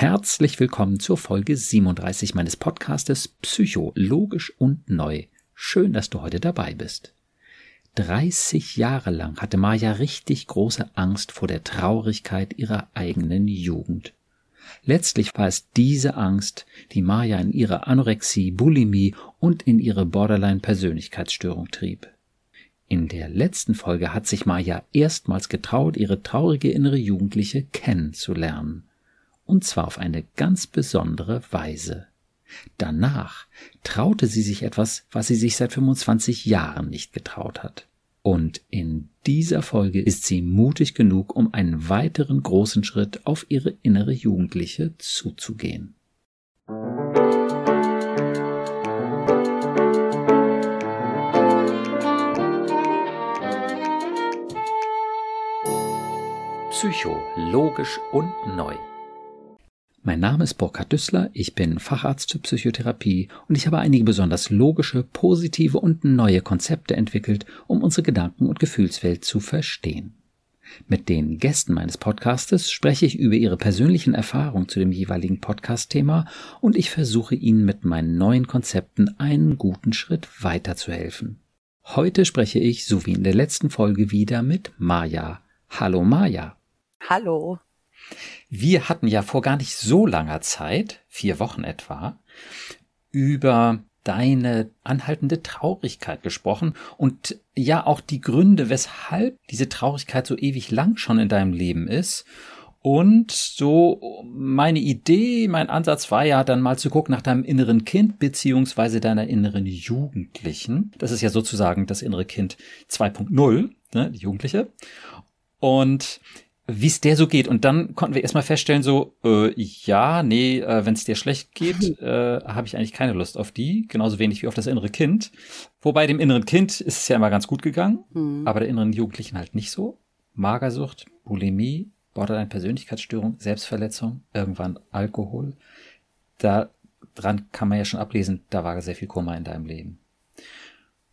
Herzlich willkommen zur Folge 37 meines Podcastes Psycho, logisch und neu. Schön, dass du heute dabei bist. 30 Jahre lang hatte Maja richtig große Angst vor der Traurigkeit ihrer eigenen Jugend. Letztlich war es diese Angst, die Maja in ihre Anorexie, Bulimie und in ihre Borderline-Persönlichkeitsstörung trieb. In der letzten Folge hat sich Maja erstmals getraut, ihre traurige innere Jugendliche kennenzulernen und zwar auf eine ganz besondere Weise. Danach traute sie sich etwas, was sie sich seit 25 Jahren nicht getraut hat. Und in dieser Folge ist sie mutig genug, um einen weiteren großen Schritt auf ihre innere Jugendliche zuzugehen. Psycho, logisch und neu. Mein Name ist Burkhard Düssler, ich bin Facharzt für Psychotherapie und ich habe einige besonders logische, positive und neue Konzepte entwickelt, um unsere Gedanken- und Gefühlswelt zu verstehen. Mit den Gästen meines Podcastes spreche ich über ihre persönlichen Erfahrungen zu dem jeweiligen Podcast-Thema und ich versuche ihnen mit meinen neuen Konzepten einen guten Schritt weiterzuhelfen. Heute spreche ich, so wie in der letzten Folge wieder, mit Maja. Hallo Maja. Hallo. Wir hatten ja vor gar nicht so langer Zeit, vier Wochen etwa, über deine anhaltende Traurigkeit gesprochen und ja auch die Gründe, weshalb diese Traurigkeit so ewig lang schon in deinem Leben ist. Und so meine Idee, mein Ansatz war ja dann mal zu gucken nach deinem inneren Kind beziehungsweise deiner inneren Jugendlichen. Das ist ja sozusagen das innere Kind 2.0, ne, die Jugendliche. Und wie es der so geht. Und dann konnten wir erstmal feststellen, so, äh, ja, nee, äh, wenn es dir schlecht geht, äh, habe ich eigentlich keine Lust auf die, genauso wenig wie auf das innere Kind. Wobei dem inneren Kind ist es ja immer ganz gut gegangen, mhm. aber der inneren Jugendlichen halt nicht so. Magersucht, Bulimie, Borderline-Persönlichkeitsstörung, Selbstverletzung, irgendwann Alkohol. Daran kann man ja schon ablesen, da war sehr viel Kummer in deinem Leben.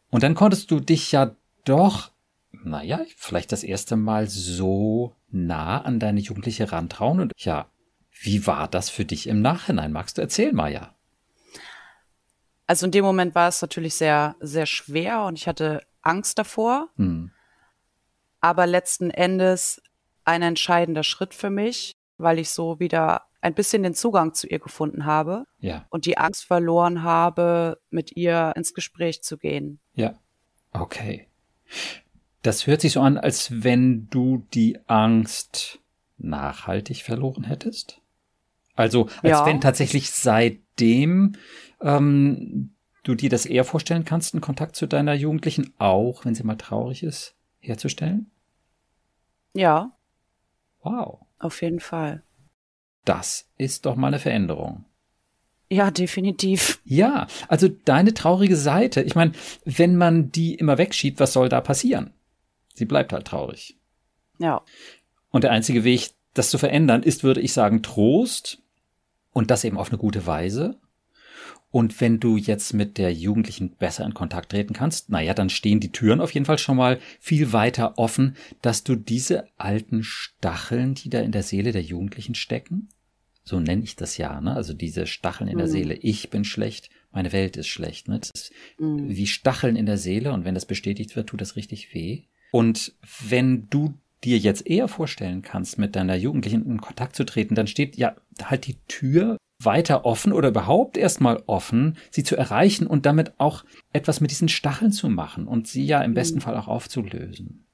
Und dann konntest du dich ja doch naja, vielleicht das erste Mal so nah an deine Jugendliche rantrauen. Und ja, wie war das für dich im Nachhinein? Magst du erzählen, Maja? Also in dem Moment war es natürlich sehr, sehr schwer und ich hatte Angst davor. Hm. Aber letzten Endes ein entscheidender Schritt für mich, weil ich so wieder ein bisschen den Zugang zu ihr gefunden habe ja. und die Angst verloren habe, mit ihr ins Gespräch zu gehen. Ja, okay. Das hört sich so an, als wenn du die Angst nachhaltig verloren hättest. Also als ja. wenn tatsächlich seitdem ähm, du dir das eher vorstellen kannst, einen Kontakt zu deiner Jugendlichen, auch wenn sie mal traurig ist, herzustellen? Ja. Wow. Auf jeden Fall. Das ist doch mal eine Veränderung. Ja, definitiv. Ja, also deine traurige Seite. Ich meine, wenn man die immer wegschiebt, was soll da passieren? Sie bleibt halt traurig. Ja. Und der einzige Weg, das zu verändern, ist, würde ich sagen, Trost und das eben auf eine gute Weise. Und wenn du jetzt mit der Jugendlichen besser in Kontakt treten kannst, naja, dann stehen die Türen auf jeden Fall schon mal viel weiter offen, dass du diese alten Stacheln, die da in der Seele der Jugendlichen stecken, so nenne ich das ja, ne? Also diese Stacheln in mhm. der Seele, ich bin schlecht, meine Welt ist schlecht, ne? Das ist mhm. wie Stacheln in der Seele und wenn das bestätigt wird, tut das richtig weh. Und wenn du dir jetzt eher vorstellen kannst, mit deiner Jugendlichen in Kontakt zu treten, dann steht ja halt die Tür weiter offen oder überhaupt erstmal offen, sie zu erreichen und damit auch etwas mit diesen Stacheln zu machen und sie ja im besten mhm. Fall auch aufzulösen.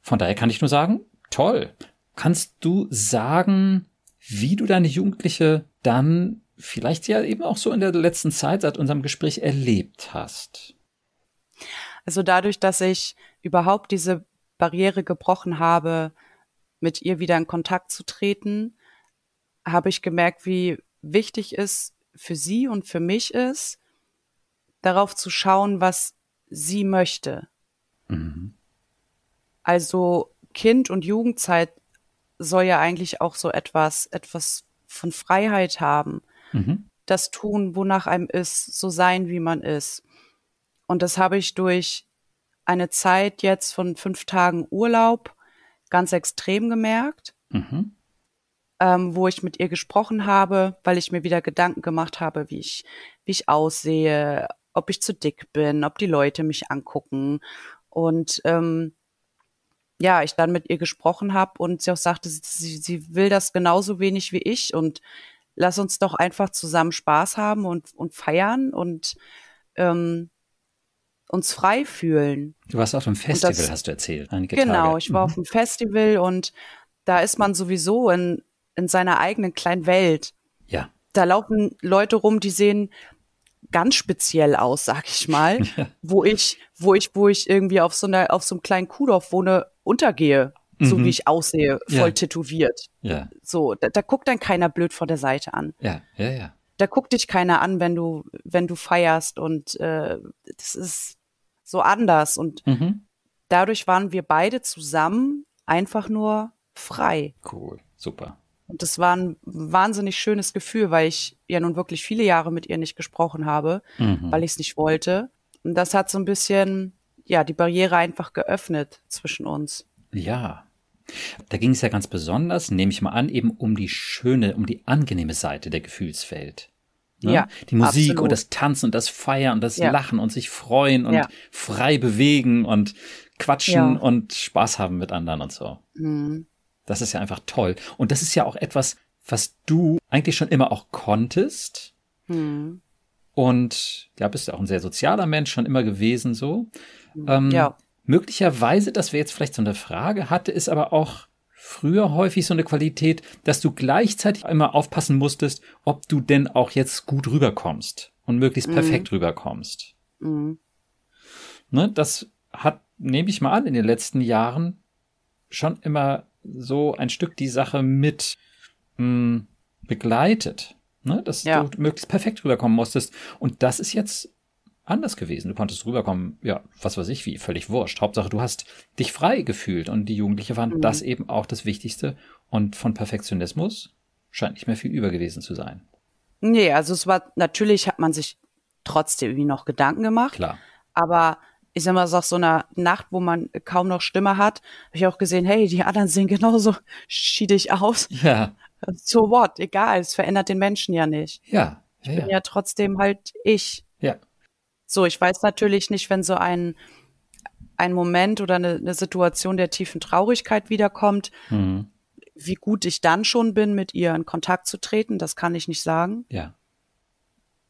Von daher kann ich nur sagen, toll. Kannst du sagen, wie du deine Jugendliche dann vielleicht ja eben auch so in der letzten Zeit seit unserem Gespräch erlebt hast? Also dadurch, dass ich überhaupt diese Barriere gebrochen habe, mit ihr wieder in Kontakt zu treten, habe ich gemerkt, wie wichtig es für sie und für mich ist, darauf zu schauen, was sie möchte. Mhm. Also Kind- und Jugendzeit soll ja eigentlich auch so etwas, etwas von Freiheit haben. Mhm. Das tun, wonach einem ist, so sein, wie man ist. Und das habe ich durch eine Zeit jetzt von fünf Tagen Urlaub ganz extrem gemerkt. Mhm. ähm, wo ich mit ihr gesprochen habe, weil ich mir wieder Gedanken gemacht habe, wie ich, wie ich aussehe, ob ich zu dick bin, ob die Leute mich angucken. Und ähm, ja, ich dann mit ihr gesprochen habe und sie auch sagte, sie, sie will das genauso wenig wie ich und lass uns doch einfach zusammen Spaß haben und, und feiern und ähm, uns frei fühlen. Du warst auf einem Festival, das, hast du erzählt. Genau, Tage. ich war mhm. auf einem Festival und da ist man sowieso in, in seiner eigenen kleinen Welt. Ja. Da laufen Leute rum, die sehen ganz speziell aus, sag ich mal, ja. wo ich, wo ich, wo ich irgendwie auf so einer, auf so einem kleinen Kuhdorf wohne, untergehe, mhm. so wie ich aussehe, voll ja. tätowiert. Ja. So, da, da guckt dann keiner blöd vor der Seite an. Ja, ja, ja. Da guckt dich keiner an, wenn du, wenn du feierst und äh, das ist so anders und mhm. dadurch waren wir beide zusammen einfach nur frei. Cool, super. Und das war ein wahnsinnig schönes Gefühl, weil ich ja nun wirklich viele Jahre mit ihr nicht gesprochen habe, mhm. weil ich es nicht wollte. Und das hat so ein bisschen, ja, die Barriere einfach geöffnet zwischen uns. Ja. Da ging es ja ganz besonders, nehme ich mal an, eben um die schöne, um die angenehme Seite der Gefühlswelt. Ne? Ja, die Musik absolut. und das Tanzen und das Feiern und das ja. Lachen und sich freuen und ja. frei bewegen und quatschen ja. und Spaß haben mit anderen und so. Mhm. Das ist ja einfach toll. Und das ist ja auch etwas, was du eigentlich schon immer auch konntest. Hm. Und ja, bist ja auch ein sehr sozialer Mensch schon immer gewesen, so. Hm. Ähm, ja. Möglicherweise, das wäre jetzt vielleicht so eine Frage, hatte ist aber auch früher häufig so eine Qualität, dass du gleichzeitig immer aufpassen musstest, ob du denn auch jetzt gut rüberkommst und möglichst perfekt mhm. rüberkommst. Mhm. Ne, das hat, nehme ich mal an, in den letzten Jahren schon immer so ein Stück die Sache mit mh, hm, begleitet. Ne? Dass ja. du möglichst perfekt rüberkommen musstest. Und das ist jetzt anders gewesen. Du konntest rüberkommen, ja, was weiß ich wie, völlig wurscht. Hauptsache, du hast dich frei gefühlt und die Jugendliche fand mhm. das eben auch das Wichtigste. Und von Perfektionismus scheint nicht mehr viel über gewesen zu sein. Nee, also es war, natürlich hat man sich trotzdem irgendwie noch Gedanken gemacht. Klar. Aber ich sag mal, so so einer Nacht, wo man kaum noch Stimme hat, habe ich auch gesehen, hey, die anderen sehen genauso schiedig aus. Ja. So what? Egal, es verändert den Menschen ja nicht. Ja. Ich bin ja. ja trotzdem halt ich. So, ich weiß natürlich nicht, wenn so ein, ein Moment oder eine, eine Situation der tiefen Traurigkeit wiederkommt, mhm. wie gut ich dann schon bin, mit ihr in Kontakt zu treten, das kann ich nicht sagen. Ja.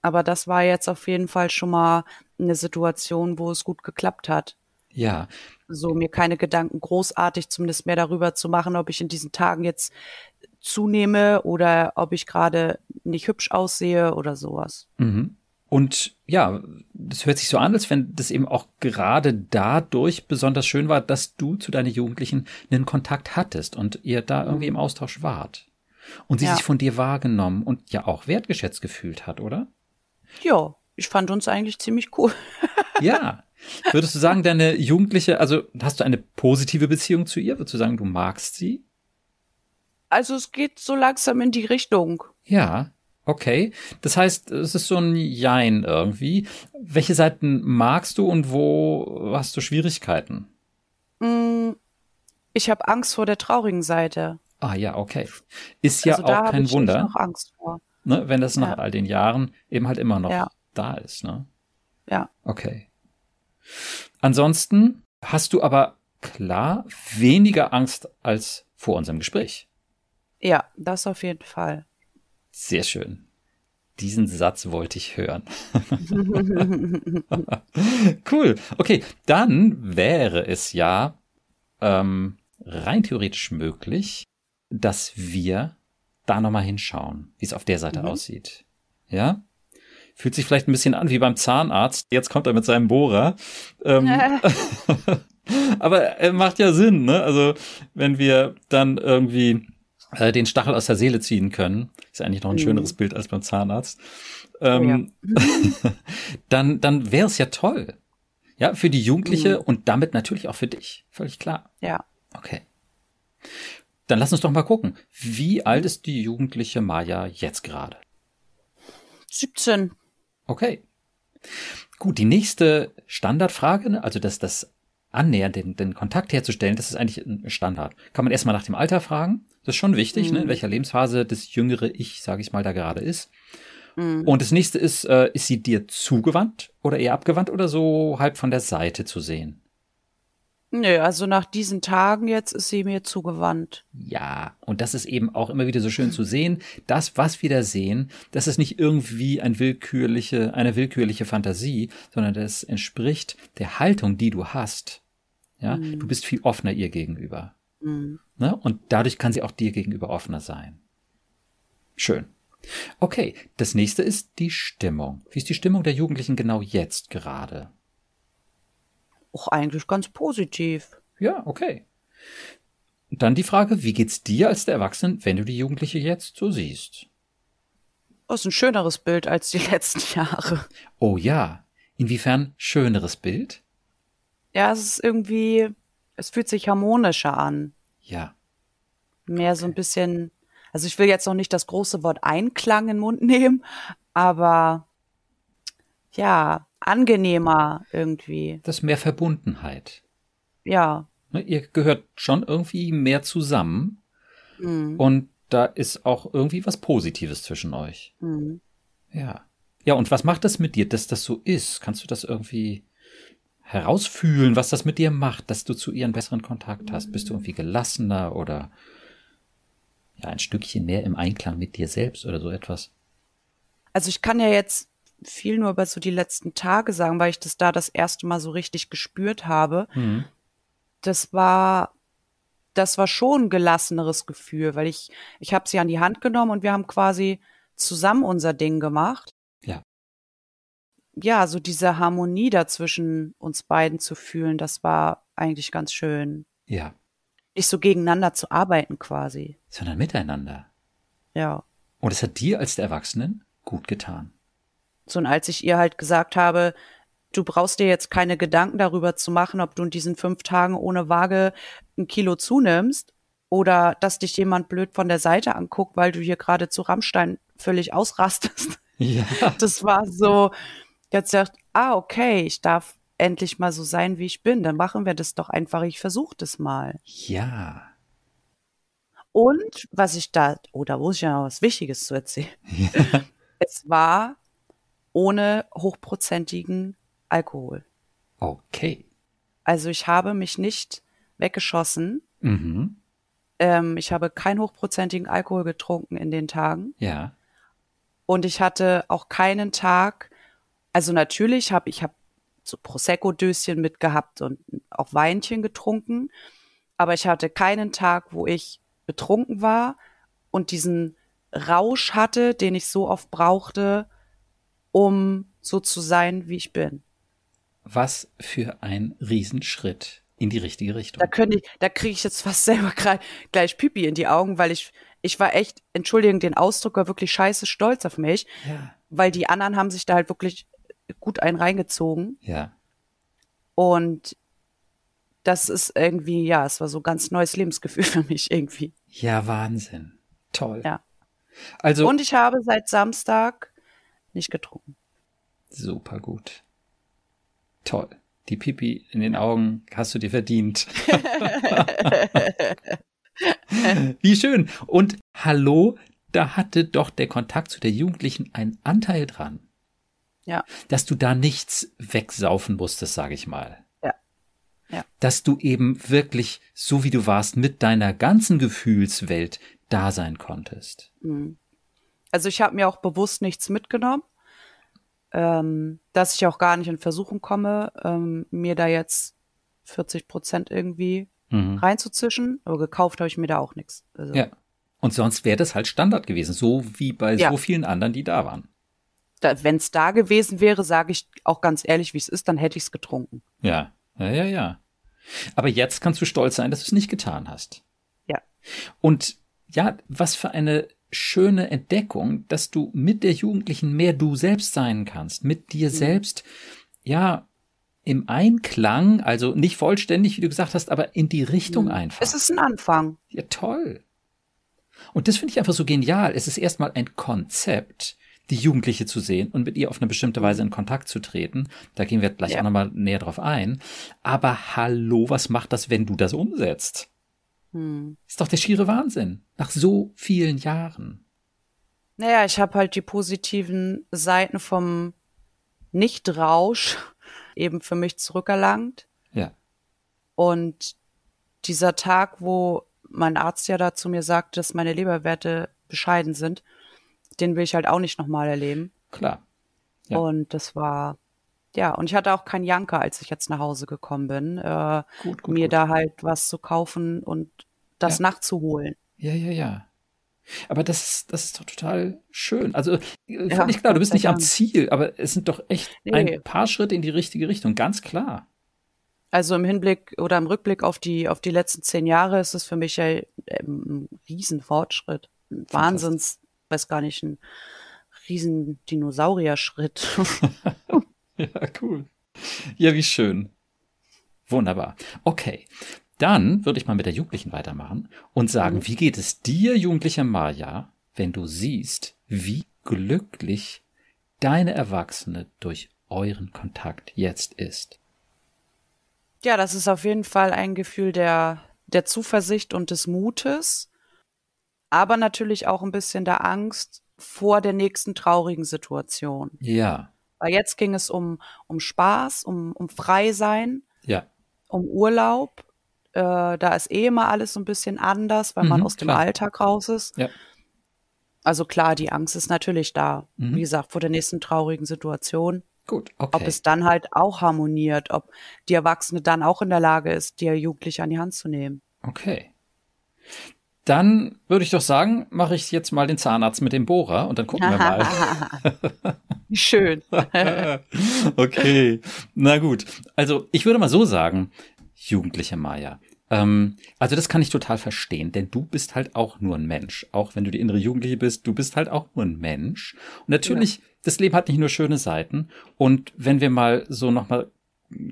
Aber das war jetzt auf jeden Fall schon mal eine Situation, wo es gut geklappt hat. Ja. So mir keine Gedanken großartig zumindest mehr darüber zu machen, ob ich in diesen Tagen jetzt zunehme oder ob ich gerade nicht hübsch aussehe oder sowas. Mhm. Und ja, das hört sich so an, als wenn das eben auch gerade dadurch besonders schön war, dass du zu deinen Jugendlichen einen Kontakt hattest und ihr da irgendwie im Austausch wart. Und sie ja. sich von dir wahrgenommen und ja auch wertgeschätzt gefühlt hat, oder? Ja, ich fand uns eigentlich ziemlich cool. ja. Würdest du sagen, deine Jugendliche, also hast du eine positive Beziehung zu ihr? Würdest du sagen, du magst sie? Also es geht so langsam in die Richtung. Ja, okay. Das heißt, es ist so ein Jein irgendwie. Welche Seiten magst du und wo hast du Schwierigkeiten? Mm, ich habe Angst vor der traurigen Seite. Ah ja, okay. Ist ja also auch kein ich Wunder. Noch Angst vor. Ne, wenn das nach ja. all den Jahren eben halt immer noch ja. da ist, ne? Ja. Okay. Ansonsten hast du aber klar weniger Angst als vor unserem Gespräch. Ja, das auf jeden Fall. Sehr schön. Diesen Satz wollte ich hören. cool. Okay, dann wäre es ja ähm, rein theoretisch möglich, dass wir da nochmal hinschauen, wie es auf der Seite mhm. aussieht. Ja? Fühlt sich vielleicht ein bisschen an wie beim Zahnarzt. Jetzt kommt er mit seinem Bohrer. Ähm, aber er macht ja Sinn, ne? Also, wenn wir dann irgendwie äh, den Stachel aus der Seele ziehen können, ist eigentlich noch ein mhm. schöneres Bild als beim Zahnarzt. Ähm, oh ja. dann, dann wäre es ja toll. Ja, für die Jugendliche mhm. und damit natürlich auch für dich. Völlig klar. Ja. Okay. Dann lass uns doch mal gucken. Wie alt ist die jugendliche Maya jetzt gerade? 17. Okay. Gut, die nächste Standardfrage, ne, also das, das Annähern, den, den Kontakt herzustellen, das ist eigentlich ein Standard. Kann man erstmal nach dem Alter fragen, Das ist schon wichtig, Mhm. ne? in welcher Lebensphase das jüngere Ich, sage ich mal, da gerade ist. Mhm. Und das nächste ist, äh, ist sie dir zugewandt oder eher abgewandt oder so halb von der Seite zu sehen? Nö, also nach diesen Tagen jetzt ist sie mir zugewandt. Ja, und das ist eben auch immer wieder so schön zu sehen. Das, was wir da sehen, das ist nicht irgendwie ein willkürliche, eine willkürliche Fantasie, sondern das entspricht der Haltung, die du hast. Ja, Mhm. du bist viel offener ihr gegenüber. Mhm. Ne? Und dadurch kann sie auch dir gegenüber offener sein. Schön. Okay, das nächste ist die Stimmung. Wie ist die Stimmung der Jugendlichen genau jetzt gerade? Auch eigentlich ganz positiv. Ja, okay. Und dann die Frage, wie geht's dir als der Erwachsene, wenn du die Jugendliche jetzt so siehst? Das ist ein schöneres Bild als die letzten Jahre. Oh ja. Inwiefern schöneres Bild? Ja, es ist irgendwie, es fühlt sich harmonischer an. Ja. Mehr so ein bisschen, also ich will jetzt noch nicht das große Wort Einklang in den Mund nehmen, aber ja, angenehmer irgendwie. Das ist mehr Verbundenheit. Ja. Ne, Ihr gehört schon irgendwie mehr zusammen Mhm. und da ist auch irgendwie was Positives zwischen euch. Mhm. Ja. Ja, und was macht das mit dir, dass das so ist? Kannst du das irgendwie herausfühlen, was das mit dir macht, dass du zu ihr einen besseren Kontakt hast? Bist du irgendwie gelassener oder ja, ein Stückchen mehr im Einklang mit dir selbst oder so etwas? Also ich kann ja jetzt viel nur über so die letzten Tage sagen, weil ich das da das erste Mal so richtig gespürt habe. Mhm. Das war, das war schon ein gelasseneres Gefühl, weil ich, ich habe sie an die Hand genommen und wir haben quasi zusammen unser Ding gemacht. Ja. So diese Harmonie dazwischen uns beiden zu fühlen, das war eigentlich ganz schön. Ja. Nicht so gegeneinander zu arbeiten quasi. Sondern miteinander. Ja. Und es hat dir als der Erwachsenen gut getan. So, und als ich ihr halt gesagt habe, du brauchst dir jetzt keine Gedanken darüber zu machen, ob du in diesen fünf Tagen ohne Waage ein Kilo zunimmst oder dass dich jemand blöd von der Seite anguckt, weil du hier gerade zu Rammstein völlig ausrastest. Ja. Das war so, jetzt sagt, ah, okay, ich darf endlich mal so sein, wie ich bin. Dann machen wir das doch einfach. Ich versuche das mal. Ja. Und was ich da, oh, da muss ich ja noch was Wichtiges zu erzählen. Ja. Es war ohne hochprozentigen Alkohol. Okay. Also ich habe mich nicht weggeschossen. Mhm. Ähm, ich habe keinen hochprozentigen Alkohol getrunken in den Tagen. Ja. Und ich hatte auch keinen Tag, also natürlich habe ich hab so Prosecco-Döschen mitgehabt und auch Weinchen getrunken. Aber ich hatte keinen Tag, wo ich betrunken war und diesen Rausch hatte, den ich so oft brauchte, um so zu sein, wie ich bin. Was für ein Riesenschritt in die richtige Richtung. Da könnte ich, da kriege ich jetzt fast selber gleich Pipi in die Augen, weil ich, ich war echt, entschuldigen den Ausdruck, war wirklich scheiße stolz auf mich, Ja. weil die anderen haben sich da halt wirklich gut einen reingezogen. Ja. Und das ist irgendwie, ja, es war so ein ganz neues Lebensgefühl für mich irgendwie. Ja, Wahnsinn. Toll. Ja. Also Und ich habe seit Samstag nicht getrunken. super gut. Toll. Die Pipi in den Augen hast du dir verdient. Wie schön. Und hallo, da hatte doch der Kontakt zu der Jugendlichen einen Anteil dran. Ja. Dass du da nichts wegsaufen musstest, sage ich mal. Ja. Ja. Dass du eben wirklich, so wie du warst, mit deiner ganzen Gefühlswelt da sein konntest. Mhm. Also ich habe mir auch bewusst nichts mitgenommen, ähm, dass ich auch gar nicht in Versuchung komme, ähm, mir da jetzt 40 Prozent irgendwie Mhm. reinzuzischen. Aber gekauft habe ich mir da auch nichts. Also, Ja. Und sonst wäre das halt Standard gewesen, so wie bei Ja. so vielen anderen, die da waren. Da, Wenn es da gewesen wäre, sage ich auch ganz ehrlich, wie es ist, dann hätte ich es getrunken. Ja, ja, ja, ja. Aber jetzt kannst du stolz sein, dass du es nicht getan hast. Ja. Und ja, was für eine schöne Entdeckung, dass du mit der Jugendlichen mehr du selbst sein kannst, mit dir selbst, ja, im Einklang, also nicht vollständig, wie du gesagt hast, aber in die Richtung einfach. Es ist ein Anfang. Ja, toll. Und das finde ich einfach so genial. Es ist erstmal ein Konzept, die Jugendliche zu sehen und mit ihr auf eine bestimmte Weise in Kontakt zu treten. Da gehen wir gleich Ja. auch nochmal näher drauf ein. Aber hallo, was macht das, wenn du das umsetzt? Hm. Ist doch der schiere Wahnsinn. Nach so vielen Jahren. Naja, ich habe halt die positiven Seiten vom Nichtrausch eben für mich zurückerlangt. Ja. Und dieser Tag, wo mein Arzt ja da zu mir sagt, dass meine Leberwerte bescheiden sind, den will ich halt auch nicht nochmal erleben. Klar. Ja. Und das war, ja, und ich hatte auch keinen Janker, als ich jetzt nach Hause gekommen bin, äh, gut, gut, mir gut. da halt was zu kaufen und das ja. nachzuholen. Ja, ja, ja. Aber das, das ist doch total schön. Also, ja, völlig klar, du bist nicht am Ziel, aber es sind doch echt nee. ein paar Schritte in die richtige Richtung, ganz klar. Also im Hinblick oder im Rückblick auf die, auf die letzten zehn Jahre ist es für mich ja ein Riesenfortschritt. Wahnsinns, weiß gar nicht, ein riesen Dinosaurier-Schritt. ja, cool. Ja, wie schön. Wunderbar. Okay. Dann würde ich mal mit der Jugendlichen weitermachen und sagen, mhm. wie geht es dir, jugendliche Maja, wenn du siehst, wie glücklich deine Erwachsene durch euren Kontakt jetzt ist? Ja, das ist auf jeden Fall ein Gefühl der, der Zuversicht und des Mutes, aber natürlich auch ein bisschen der Angst vor der nächsten traurigen Situation. Ja. Weil jetzt ging es um, um Spaß, um, um Freisein, ja. um Urlaub äh, da ist eh immer alles so ein bisschen anders, weil mhm, man aus dem Alltag raus ist. Ja. Also klar, die Angst ist natürlich da. Mhm. Wie gesagt, vor der nächsten traurigen Situation. Gut, okay. Ob es dann halt auch harmoniert, ob die Erwachsene dann auch in der Lage ist, die Jugendliche an die Hand zu nehmen. Okay. Dann würde ich doch sagen, mache ich jetzt mal den Zahnarzt mit dem Bohrer und dann gucken wir mal. Schön. okay. Na gut. Also ich würde mal so sagen, jugendliche Maya. Ähm, also das kann ich total verstehen, denn du bist halt auch nur ein Mensch. Auch wenn du die innere Jugendliche bist, du bist halt auch nur ein Mensch. Und natürlich, ja. das Leben hat nicht nur schöne Seiten. Und wenn wir mal so nochmal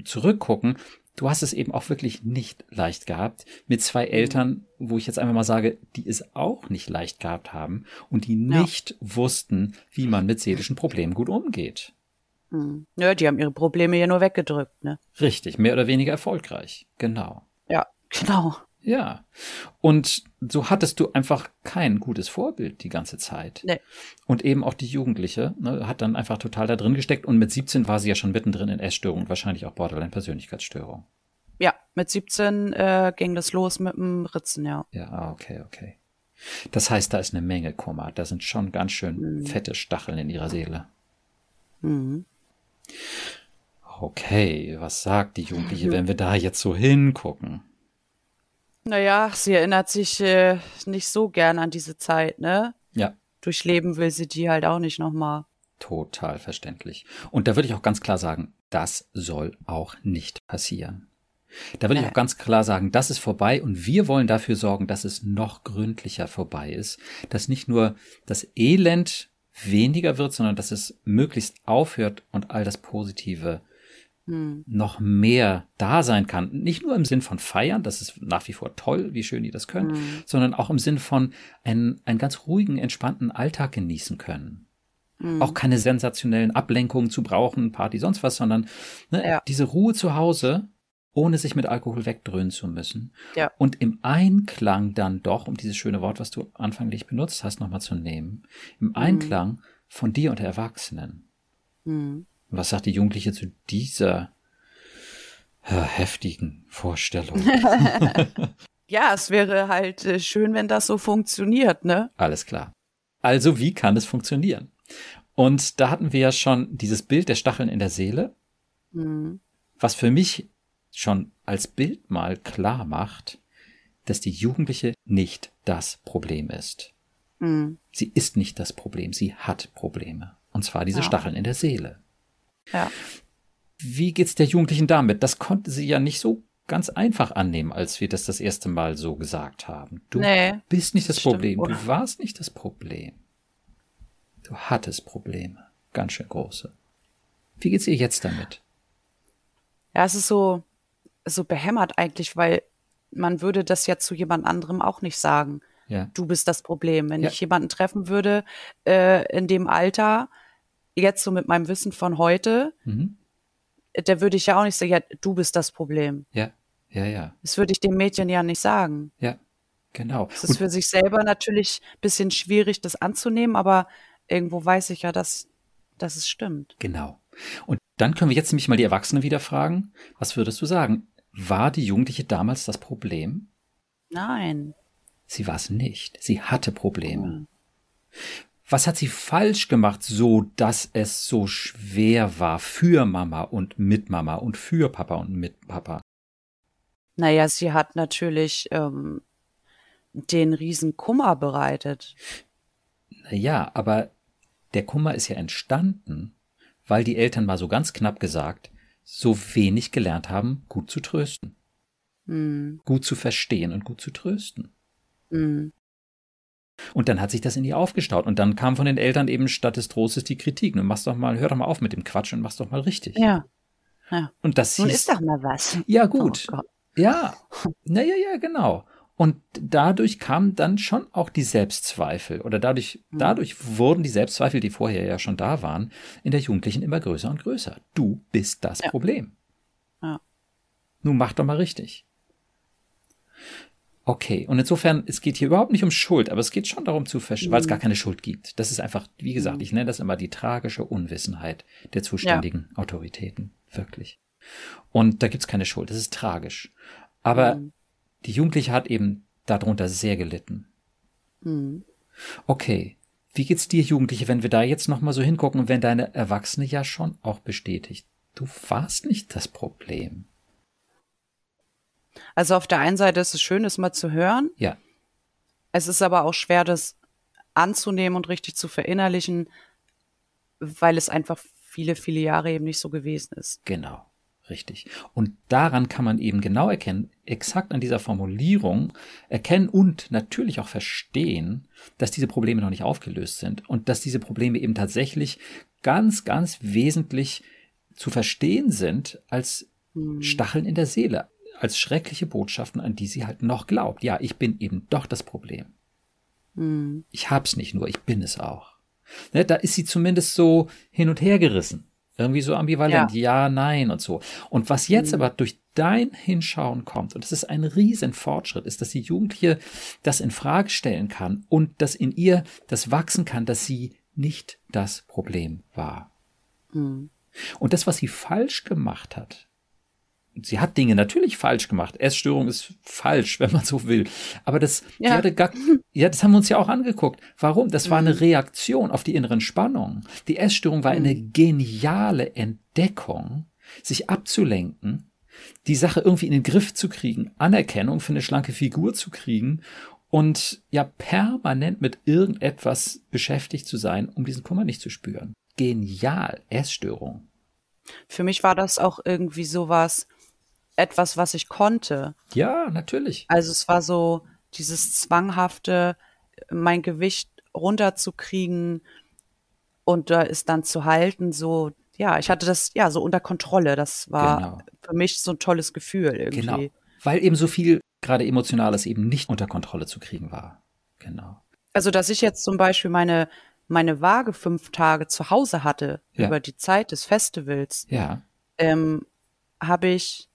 zurückgucken, du hast es eben auch wirklich nicht leicht gehabt mit zwei. Eltern, wo ich jetzt einfach mal sage, die es auch nicht leicht gehabt haben und die nicht ja. wussten, wie man mit seelischen Problemen gut umgeht. Hm. Ja, die haben ihre Probleme ja nur weggedrückt, ne? Richtig, mehr oder weniger erfolgreich. Genau. Ja, genau. Ja. Und so hattest du einfach kein gutes Vorbild die ganze Zeit. Nee. Und eben auch die Jugendliche ne, hat dann einfach total da drin gesteckt und mit 17 war sie ja schon mittendrin in Essstörungen, wahrscheinlich auch Borderline-Persönlichkeitsstörung. Ja, mit 17 äh, ging das los mit dem Ritzen, ja. Ja, ah, okay, okay. Das heißt, da ist eine Menge Kummer. Da sind schon ganz schön mhm. fette Stacheln in ihrer Seele. Mhm. Okay, was sagt die Jugendliche, wenn wir da jetzt so hingucken? Naja, sie erinnert sich äh, nicht so gern an diese Zeit, ne? Ja. Durchleben will sie die halt auch nicht nochmal. Total verständlich. Und da würde ich auch ganz klar sagen, das soll auch nicht passieren. Da würde ich auch ganz klar sagen, das ist vorbei und wir wollen dafür sorgen, dass es noch gründlicher vorbei ist, dass nicht nur das Elend weniger wird, sondern dass es möglichst aufhört und all das Positive hm. noch mehr da sein kann. Nicht nur im Sinn von feiern, das ist nach wie vor toll, wie schön die das können, hm. sondern auch im Sinn von einen, einen ganz ruhigen, entspannten Alltag genießen können. Hm. Auch keine sensationellen Ablenkungen zu brauchen, Party, sonst was, sondern ne, ja. diese Ruhe zu Hause, ohne sich mit Alkohol wegdröhnen zu müssen. Ja. Und im Einklang dann doch, um dieses schöne Wort, was du anfänglich benutzt hast, nochmal zu nehmen, im mhm. Einklang von dir und der Erwachsenen. Mhm. Was sagt die Jugendliche zu dieser heftigen Vorstellung? ja, es wäre halt äh, schön, wenn das so funktioniert, ne? Alles klar. Also, wie kann es funktionieren? Und da hatten wir ja schon dieses Bild der Stacheln in der Seele, mhm. was für mich schon als Bild mal klar macht, dass die Jugendliche nicht das Problem ist. Mhm. Sie ist nicht das Problem, sie hat Probleme. Und zwar diese ja. Stacheln in der Seele. Ja. Wie geht's der Jugendlichen damit? Das konnte sie ja nicht so ganz einfach annehmen, als wir das das erste Mal so gesagt haben. Du nee, bist nicht das, das Problem, stimmt, du warst nicht das Problem. Du hattest Probleme, ganz schön große. Wie geht's ihr jetzt damit? Ja, es ist so, so behämmert eigentlich, weil man würde das ja zu jemand anderem auch nicht sagen. Ja. Du bist das Problem. Wenn ja. ich jemanden treffen würde äh, in dem Alter, jetzt so mit meinem Wissen von heute, mhm. der würde ich ja auch nicht sagen, ja, du bist das Problem. Ja, ja, ja. Das würde ich dem Mädchen ja nicht sagen. Ja, Genau. Es ist für sich selber natürlich ein bisschen schwierig, das anzunehmen, aber irgendwo weiß ich ja, dass, dass es stimmt. Genau. Und dann können wir jetzt nämlich mal die Erwachsenen wieder fragen. Was würdest du sagen? War die Jugendliche damals das Problem? Nein. Sie war es nicht. Sie hatte Probleme. Was hat sie falsch gemacht, so dass es so schwer war für Mama und mit Mama und für Papa und mit Papa? Naja, sie hat natürlich ähm, den riesen Kummer bereitet. Naja, aber der Kummer ist ja entstanden, weil die Eltern mal so ganz knapp gesagt so wenig gelernt haben, gut zu trösten. Hm. Gut zu verstehen und gut zu trösten. Hm. Und dann hat sich das in ihr aufgestaut. Und dann kam von den Eltern eben statt des Trostes die Kritik. Nun mach's doch mal, hör doch mal auf mit dem Quatsch und mach's doch mal richtig. Ja. ja. Und das Nun hieß, ist doch mal was. ja gut. Oh. Ja, naja, ja, genau. Und dadurch kamen dann schon auch die Selbstzweifel oder dadurch, Mhm. dadurch wurden die Selbstzweifel, die vorher ja schon da waren, in der Jugendlichen immer größer und größer. Du bist das Ja. Problem. Ja. Nun mach doch mal richtig. Okay, und insofern, es geht hier überhaupt nicht um Schuld, aber es geht schon darum zu verstehen, weil es Mhm. gar keine Schuld gibt. Das ist einfach, wie gesagt, ich nenne das immer die tragische Unwissenheit der zuständigen Autoritäten. Wirklich. Und da gibt's keine Schuld. Das ist tragisch. Aber Mhm. die Jugendliche hat eben darunter sehr gelitten. Hm. Okay. Wie geht's dir, Jugendliche, wenn wir da jetzt nochmal so hingucken und wenn deine Erwachsene ja schon auch bestätigt? Du warst nicht das Problem. Also auf der einen Seite ist es schön, das mal zu hören. Ja, Es ist aber auch schwer, das anzunehmen und richtig zu verinnerlichen, weil es einfach viele, viele Jahre eben nicht so gewesen ist. genau. Richtig. Und daran kann man eben genau erkennen, exakt an dieser Formulierung erkennen und natürlich auch verstehen, dass diese Probleme noch nicht aufgelöst sind und dass diese Probleme eben tatsächlich ganz, ganz wesentlich zu verstehen sind als Stacheln in der Seele, als schreckliche Botschaften, an die sie halt noch glaubt. Ja, ich bin eben doch das Problem. Hm. Ich hab's nicht nur, ich bin es auch. Ne, da ist sie zumindest so hin und her gerissen. Irgendwie so ambivalent. Ja, nein und so. Und was jetzt aber durch dein Hinschauen kommt, und das ist ein riesen Fortschritt, ist, dass die Jugendliche das in Frage stellen kann und dass in ihr das wachsen kann, dass sie nicht das Problem war. Hm. Und das, was sie falsch gemacht hat, sie hat Dinge natürlich falsch gemacht. Essstörung ist falsch, wenn man so will. Aber das, Ja. hatte gar, ja, das haben wir uns ja auch angeguckt. Warum? Das war eine Reaktion auf die inneren Spannungen. Die Essstörung war eine geniale Entdeckung, sich abzulenken, die Sache irgendwie in den Griff zu kriegen, Anerkennung für eine schlanke Figur zu kriegen und ja permanent mit irgendetwas beschäftigt zu sein, um diesen Kummer nicht zu spüren. Genial, Essstörung. Für mich war das auch irgendwie sowas, etwas, was ich konnte. Ja, natürlich. Also es war so dieses zwanghafte, mein Gewicht runterzukriegen und da ist dann zu halten, so, ja, ich hatte das ja so unter Kontrolle. Das war Genau. für mich so ein tolles Gefühl irgendwie. Genau. Weil eben so viel gerade Emotionales eben nicht unter Kontrolle zu kriegen war. Genau. Also, dass ich jetzt zum Beispiel meine, meine Waage fünf Tage zu Hause hatte Ja. über die Zeit des Festivals, Ja. ähm, habe ich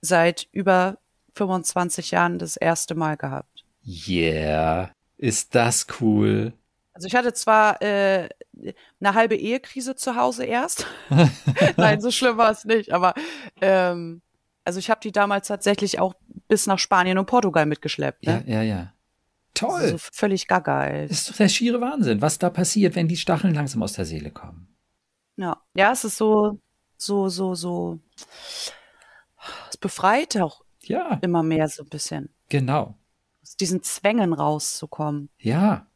seit über 25 Jahren das erste Mal gehabt. Yeah. Ist das cool. Also ich hatte zwar äh, eine halbe Ehekrise zu Hause erst. Nein, so schlimm war es nicht. Aber ähm, also ich habe die damals tatsächlich auch bis nach Spanien und Portugal mitgeschleppt. Ja, Ne? ja, ja. Toll. Also so völlig gaga. Ey. Das ist doch der schiere Wahnsinn, was da passiert, wenn die Stacheln langsam aus der Seele kommen. Ja, ja, es ist so, so, so, so. Befreit auch Ja, immer mehr so ein bisschen, genau. aus diesen Zwängen rauszukommen. Ja.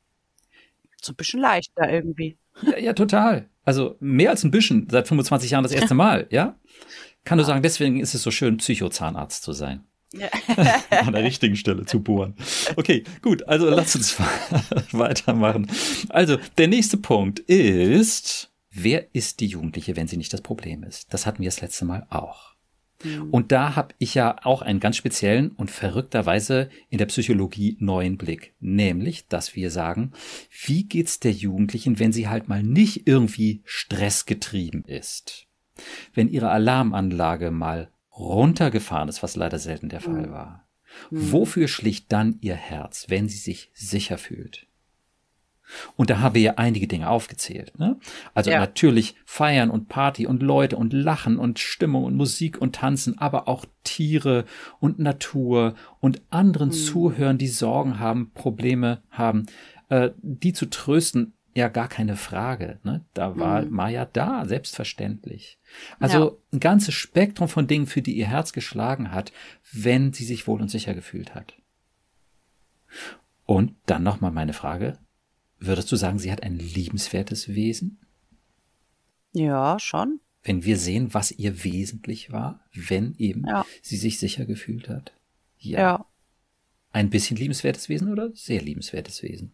So ein bisschen leichter irgendwie. Ja, ja, total. Also mehr als ein bisschen, seit 25 Jahren das erste Mal, ja? Kann nur sagen, deswegen ist es so schön, Psychozahnarzt zu sein. Ja. An der richtigen Stelle zu bohren. Okay, gut, also lass uns weitermachen. Also, der nächste Punkt ist, wer ist die Jugendliche, wenn sie nicht das Problem ist? Das hatten wir das letzte Mal auch. Und da habe ich ja auch einen ganz speziellen und verrückterweise in der Psychologie neuen Blick. Nämlich, dass wir sagen, wie geht's der Jugendlichen, wenn sie halt mal nicht irgendwie stressgetrieben ist? Wenn ihre Alarmanlage mal runtergefahren ist, was leider selten der Fall war. Mhm. Wofür schlicht dann ihr Herz, wenn sie sich sicher fühlt? Und da haben wir ja einige Dinge aufgezählt. Ne? Also ja. natürlich feiern und Party und Leute und Lachen und Stimmung und Musik und Tanzen, aber auch Tiere und Natur und anderen mhm. zuhören, die Sorgen haben, Probleme haben, äh, die zu trösten, ja gar keine Frage. Ne? Da war mhm. Maya da, selbstverständlich. Also ja. ein ganzes Spektrum von Dingen, für die ihr Herz geschlagen hat, wenn sie sich wohl und sicher gefühlt hat. Und dann nochmal meine Frage. Würdest du sagen, sie hat ein liebenswertes Wesen? Ja, schon. Wenn wir sehen, was ihr wesentlich war, wenn eben ja. sie sich sicher gefühlt hat. Ja. ja. Ein bisschen liebenswertes Wesen oder sehr liebenswertes Wesen?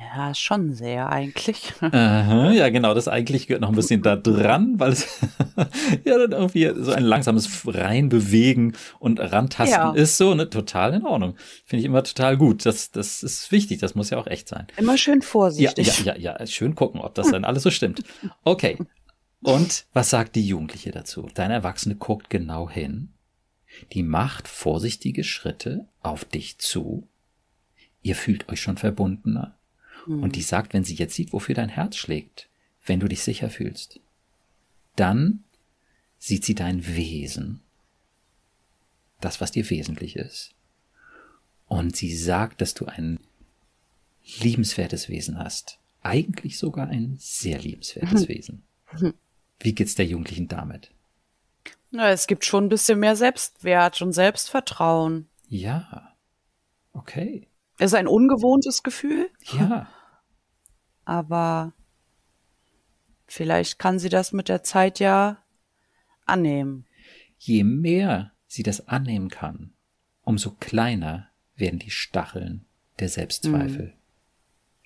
Ja, schon sehr eigentlich. Aha, ja, genau, das eigentlich gehört noch ein bisschen da dran, weil es ja dann irgendwie so ein langsames Reinbewegen und Rantasten ja. ist so, ne, total in Ordnung. Finde ich immer total gut. Das, das ist wichtig, das muss ja auch echt sein. Immer schön vorsichtig. Ja, ja, ja, ja schön gucken, ob das dann alles so stimmt. Okay. Und was sagt die Jugendliche dazu? Deine Erwachsene guckt genau hin. Die macht vorsichtige Schritte auf dich zu. Ihr fühlt euch schon verbundener Mhm. Und die sagt, wenn sie jetzt sieht, wofür dein Herz schlägt, wenn du dich sicher fühlst, dann sieht sie dein Wesen, das, was dir wesentlich ist. Und sie sagt, dass du ein liebenswertes Wesen hast. Eigentlich sogar ein sehr liebenswertes mhm. Wesen. Wie geht's der Jugendlichen damit? Na, es gibt schon ein bisschen mehr Selbstwert und Selbstvertrauen. Ja. Okay. Es ist ein ungewohntes Gefühl. Ja aber vielleicht kann sie das mit der Zeit ja annehmen. Je mehr sie das annehmen kann, umso kleiner werden die Stacheln der Selbstzweifel. Mhm.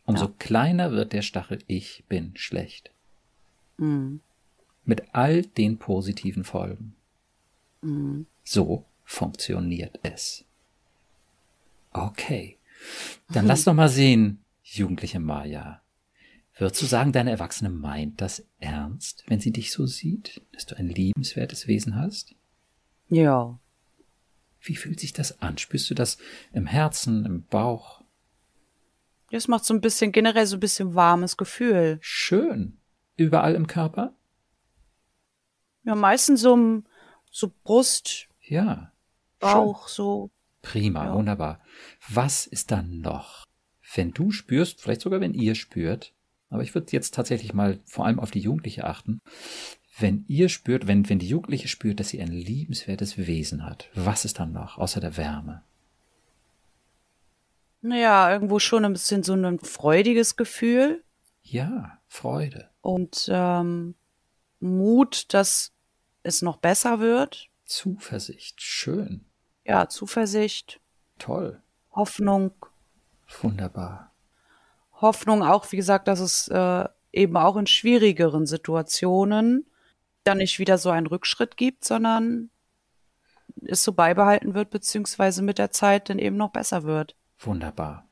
Umso ja. kleiner wird der Stachel Ich bin schlecht. Mhm. Mit all den positiven Folgen. Mhm. So funktioniert es. Okay. Dann lass doch mal sehen, jugendliche Maya. Würdest du sagen, deine Erwachsene meint das ernst, wenn sie dich so sieht, dass du ein liebenswertes Wesen hast? Ja. Wie fühlt sich das an? Spürst du das im Herzen, im Bauch? Das macht so ein bisschen generell so ein bisschen warmes Gefühl. Schön. Überall im Körper? Ja, meistens so, so Brust. Ja. Bauch, schön. so. Prima, ja. wunderbar. Was ist dann noch? Wenn du spürst, vielleicht sogar wenn ihr spürt, aber ich würde jetzt tatsächlich mal vor allem auf die Jugendliche achten. Wenn ihr spürt, wenn, wenn die Jugendliche spürt, dass sie ein liebenswertes Wesen hat, was ist dann noch, außer der Wärme? Naja, irgendwo schon ein bisschen so ein freudiges Gefühl. Ja, Freude. Und ähm, Mut, dass es noch besser wird. Zuversicht, schön. Ja, Zuversicht. Toll. Hoffnung. Wunderbar. Hoffnung auch, wie gesagt, dass es äh, eben auch in schwierigeren Situationen dann nicht wieder so einen Rückschritt gibt, sondern es so beibehalten wird, beziehungsweise mit der Zeit dann eben noch besser wird. Wunderbar.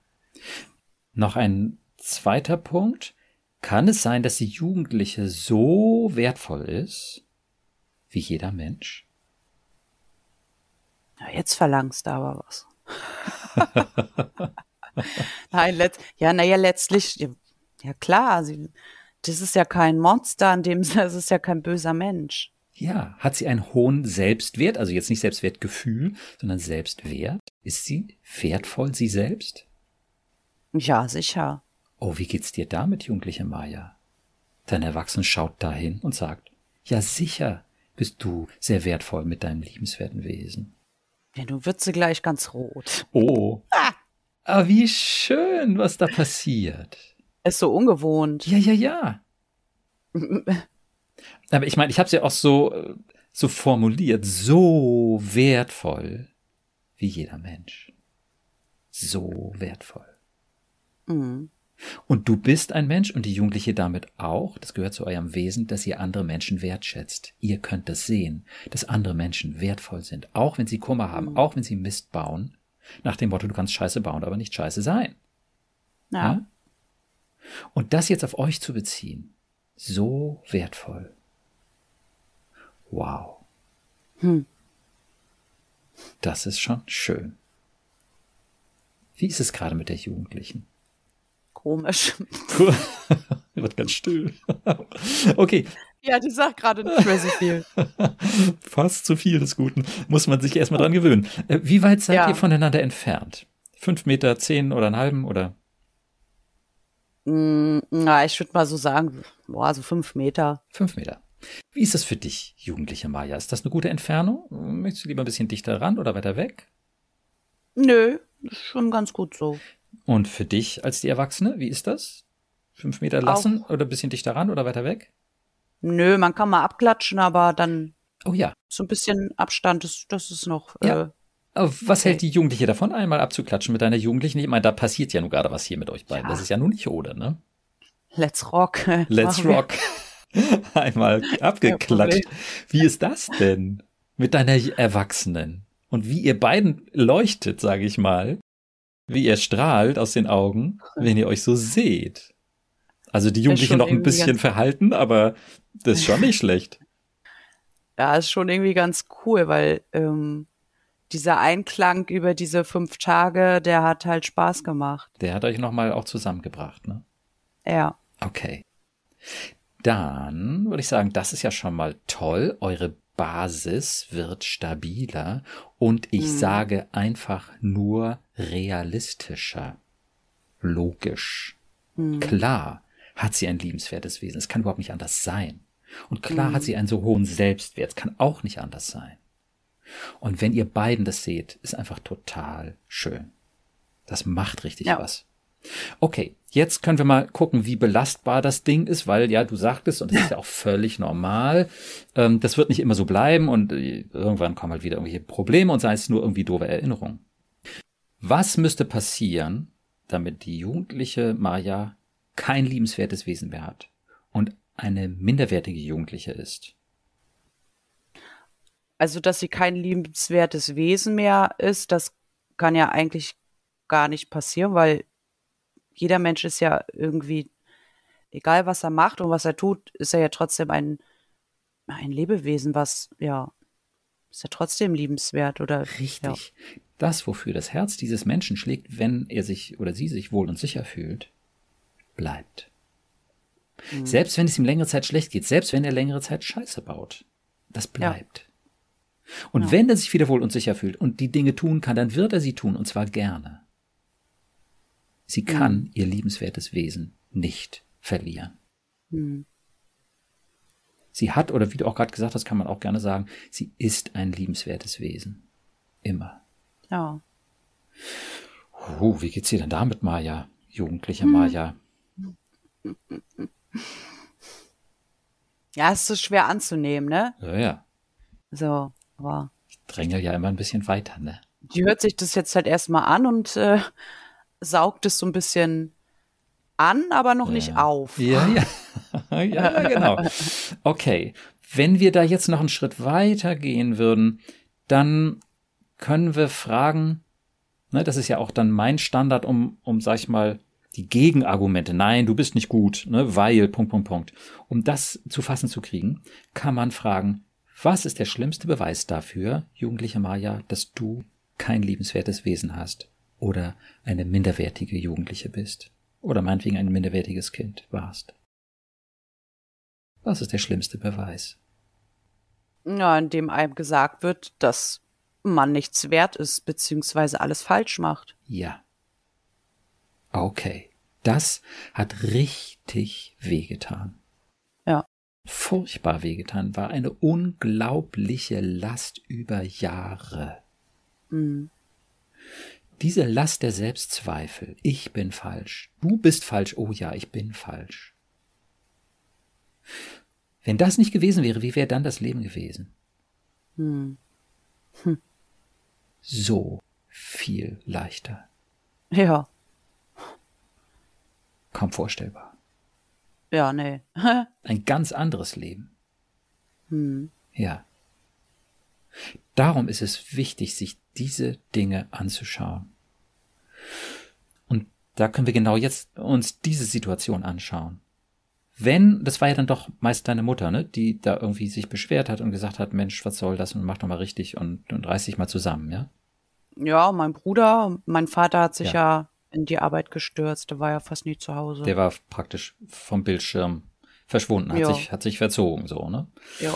Noch ein zweiter Punkt. Kann es sein, dass die Jugendliche so wertvoll ist wie jeder Mensch? Ja, jetzt verlangst du aber was. Nein, let ja, naja, letztlich, ja klar, sie, das ist ja kein Monster, in dem das ist ja kein böser Mensch. Ja, hat sie einen hohen Selbstwert, also jetzt nicht Selbstwertgefühl, sondern Selbstwert? Ist sie wertvoll, sie selbst? Ja, sicher. Oh, wie geht's dir damit, jugendliche Maya? Dein Erwachsener schaut dahin und sagt, ja sicher bist du sehr wertvoll mit deinem liebenswerten Wesen. Ja, du wirst sie gleich ganz rot. Oh. Ah. Ah, wie schön, was da passiert. Ist so ungewohnt. Ja, ja, ja. Aber ich meine, ich habe es ja auch so, so formuliert, so wertvoll wie jeder Mensch. So wertvoll. Mhm. Und du bist ein Mensch und die Jugendliche damit auch. Das gehört zu eurem Wesen, dass ihr andere Menschen wertschätzt. Ihr könnt das sehen, dass andere Menschen wertvoll sind, auch wenn sie Kummer haben, mhm. auch wenn sie Mist bauen. Nach dem Motto, du kannst Scheiße bauen, aber nicht Scheiße sein. Ja. ja? Und das jetzt auf euch zu beziehen, so wertvoll. Wow. Hm. Das ist schon schön. Wie ist es gerade mit der Jugendlichen? Komisch. Wird ganz still. okay. Ja, die sagt gerade nicht mehr so viel. Fast zu viel des Guten. Muss man sich erstmal dran gewöhnen. Äh, wie weit seid Ja. ihr voneinander entfernt? Fünf Meter, zehn oder einen halben oder? Mm, Na, ich würde mal so sagen, boah, so fünf Meter. Fünf Meter. Wie ist das für dich, jugendliche Maja? Ist das eine gute Entfernung? Möchtest du lieber ein bisschen dichter ran oder weiter weg? Nö, ist schon ganz gut so. Und für dich als die Erwachsene, wie ist das? Fünf Meter lassen oder ein bisschen dichter ran oder weiter weg? Nö, man kann mal abklatschen, aber dann Oh ja. so ein bisschen Abstand, das, das ist noch. Ja. Äh, was Okay. hält die Jugendliche davon, einmal abzuklatschen mit deiner Jugendlichen? Ich meine, da passiert ja nun gerade was hier mit euch beiden. Ja. Das ist ja nun nicht ohne, ne? let's rock. Let's rock. Einmal abgeklatscht. Wie ist das denn mit deiner Erwachsenen? Und wie ihr beiden leuchtet, sage ich mal. Wie ihr strahlt aus den Augen, wenn ihr euch so seht. Also die Jugendliche schon noch ein bisschen verhalten, aber das ist schon nicht schlecht. Ja, ist schon irgendwie ganz cool, weil ähm, dieser Einklang über diese fünf Tage, der hat halt Spaß gemacht. Der hat euch nochmal auch zusammengebracht, ne? Ja. Okay. Dann würde ich sagen, das ist ja schon mal toll. Eure Basis wird stabiler und ich Mhm. sage einfach nur realistischer. Logisch. Hm. Klar hat sie ein liebenswertes Wesen. Es kann überhaupt nicht anders sein. Und klar Mhm. hat sie einen so hohen Selbstwert. Es kann auch nicht anders sein. Und wenn ihr beiden das seht, ist einfach total schön. Das macht richtig Ja. was. Okay, jetzt können wir mal gucken, wie belastbar das Ding ist, weil ja, du sagtest, und das ist ja auch völlig normal, ähm, das wird nicht immer so bleiben und äh, irgendwann kommen halt wieder irgendwelche Probleme und sei es nur irgendwie doofe Erinnerungen. Was müsste passieren, damit die jugendliche Maya kein liebenswertes Wesen mehr hat und eine minderwertige Jugendliche ist? Also, dass sie kein liebenswertes Wesen mehr ist, das kann ja eigentlich gar nicht passieren, weil jeder Mensch ist ja irgendwie, egal was er macht und was er tut, ist er ja trotzdem ein, ein Lebewesen, was, ja, ist ja trotzdem liebenswert oder Richtig. Das, wofür das Herz dieses Menschen schlägt, wenn er sich oder sie sich wohl und sicher fühlt, bleibt. Selbst wenn es ihm längere Zeit schlecht geht, selbst wenn er längere Zeit Scheiße baut, das bleibt. Und Ja. wenn er sich wieder wohl und sicher fühlt und die Dinge tun kann, dann wird er sie tun und zwar gerne. Sie kann ihr liebenswertes Wesen nicht verlieren. Hm. Sie hat, oder wie du auch gerade gesagt hast, kann man auch gerne sagen, sie ist ein liebenswertes Wesen. Immer. Ja. Oh, wie geht's dir denn damit, Maja? Jugendliche Maja. Ja, es ist so schwer anzunehmen, ne? Ja, ja. So, aber Ich drängel ja immer ein bisschen weiter, ne? die hört sich das jetzt halt erstmal an und äh, saugt es so ein bisschen an, aber noch nicht auf. Ja, ja. ja, ja, genau. Okay. Wenn wir da jetzt noch einen Schritt weiter gehen würden, dann können wir fragen, ne, das ist ja auch dann mein Standard, um, um, sag ich mal, die Gegenargumente, nein, du bist nicht gut, ne, weil, Punkt, Punkt, Punkt. Um das zu fassen zu kriegen, kann man fragen, was ist der schlimmste Beweis dafür, jugendliche Maja, dass du kein liebenswertes Wesen hast oder eine minderwertige Jugendliche bist oder meinetwegen ein minderwertiges Kind warst? Was ist der schlimmste Beweis? Ja, indem einem gesagt wird, dass man nichts wert ist, beziehungsweise alles falsch macht. Ja. Okay. Das hat richtig wehgetan. Ja. Furchtbar wehgetan, war eine unglaubliche Last über Jahre. Mhm. Diese Last der Selbstzweifel. Ich bin falsch. Du bist falsch. Oh ja, ich bin falsch. Wenn das nicht gewesen wäre, wie wäre dann das Leben gewesen? Hm. So viel leichter. Ja, Kaum vorstellbar. ja, nee. Ein ganz anderes Leben. hm. Ja. Darum ist es wichtig, sich diese Dinge anzuschauen. Und da können wir genau jetzt uns diese Situation anschauen. wenn, das war ja dann doch meist deine Mutter, ne, die da irgendwie sich beschwert hat und gesagt hat, Mensch, was soll das und mach doch mal richtig und, und reiß dich mal zusammen, ja? Ja, mein Bruder, mein Vater hat sich ja. ja in die Arbeit gestürzt, der war ja fast nie zu Hause. Der war praktisch vom Bildschirm verschwunden, hat sich, hat sich verzogen, so, ne? Ja.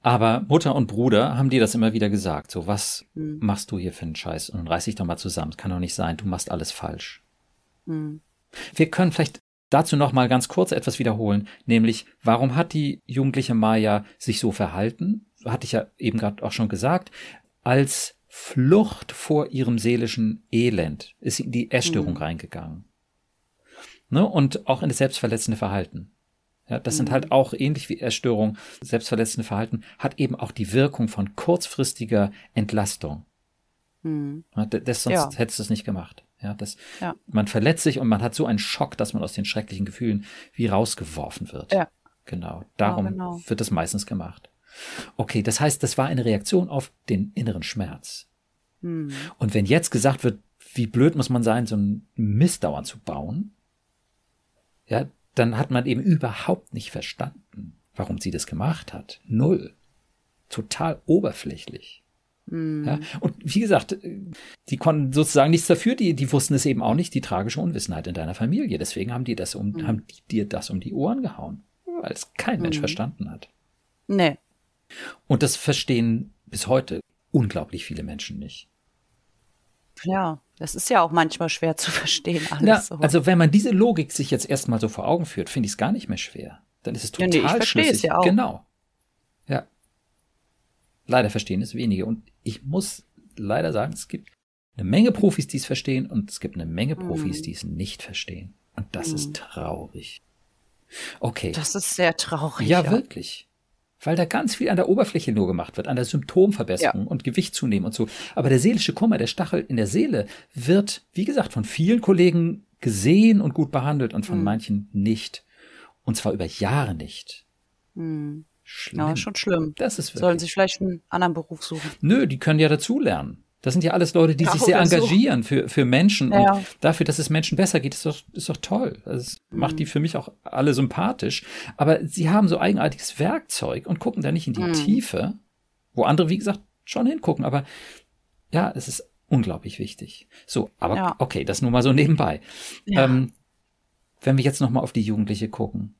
Aber Mutter und Bruder haben dir das immer wieder gesagt. So, was hm. machst du hier für einen Scheiß? Und reiß dich doch mal zusammen. Es kann doch nicht sein, du machst alles falsch. Hm. Wir können vielleicht dazu noch mal ganz kurz etwas wiederholen, nämlich warum hat die jugendliche Maya sich so verhalten? Hatte ich ja eben gerade auch schon gesagt, als Flucht vor ihrem seelischen Elend ist sie in die Essstörung mhm. reingegangen. Ne? Und auch in das selbstverletzende Verhalten. Ja, das mhm. sind halt auch ähnlich wie Essstörung, selbstverletzende Verhalten, hat eben auch die Wirkung von kurzfristiger Entlastung. Mhm. Das, sonst ja. hättest du es nicht gemacht. Ja, das, ja. man verletzt sich und man hat so einen Schock, dass man aus den schrecklichen Gefühlen wie rausgeworfen wird. Ja. Genau. Darum ja, genau. wird das meistens gemacht. Okay, das heißt, das war eine Reaktion auf den inneren Schmerz. Hm. Und wenn jetzt gesagt wird, wie blöd muss man sein, so einen Mist dauernd zu bauen, ja, dann hat man eben überhaupt nicht verstanden, warum sie das gemacht hat. Null. Total oberflächlich. Mhm. Ja, und wie gesagt, die konnten sozusagen nichts dafür, die, die wussten es eben auch nicht, die tragische Unwissenheit in deiner Familie. Deswegen haben die das um, mhm. haben die dir das um die Ohren gehauen, weil es kein Mensch mhm. verstanden hat. Nee. Und das verstehen bis heute unglaublich viele Menschen nicht. Ja, das ist ja auch manchmal schwer zu verstehen. Alles so. Also wenn man diese Logik sich jetzt erstmal so vor Augen führt, finde ich es gar nicht mehr schwer. Dann ist es total ja, nee, ich schlüssig. Es ja auch. Genau. Ja. Leider verstehen es wenige. Und ich muss leider sagen, es gibt eine Menge Profis, die es verstehen, und es gibt eine Menge Profis, mhm. die es nicht verstehen. Und das mhm. ist traurig. Okay. Das ist sehr traurig. Ja, ja, wirklich weil da ganz viel an der Oberfläche nur gemacht wird, an der Symptomverbesserung ja. und Gewicht zunehmen und so. Aber der seelische Kummer, der Stachel in der Seele wird, wie gesagt, von vielen Kollegen gesehen und gut behandelt und von mhm. manchen nicht. Und zwar über Jahre nicht. Mhm. Schlimm. Ja, schon schlimm. Das ist wirklich. Sollen sich vielleicht einen anderen Beruf suchen. Nö, die können ja dazulernen. Das sind ja alles Leute, die ja, sich sehr engagieren so. für, für Menschen ja. und dafür, dass es Menschen besser geht, ist doch, ist doch toll. Also es mhm. macht die für mich auch alle sympathisch. Aber sie haben so eigenartiges Werkzeug und gucken da nicht in die mhm. Tiefe, wo andere, wie gesagt, schon hingucken. Aber ja, es ist unglaublich wichtig. So, aber ja. okay, das nur mal so nebenbei. Ähm, wenn wir jetzt nochmal auf die Jugendliche gucken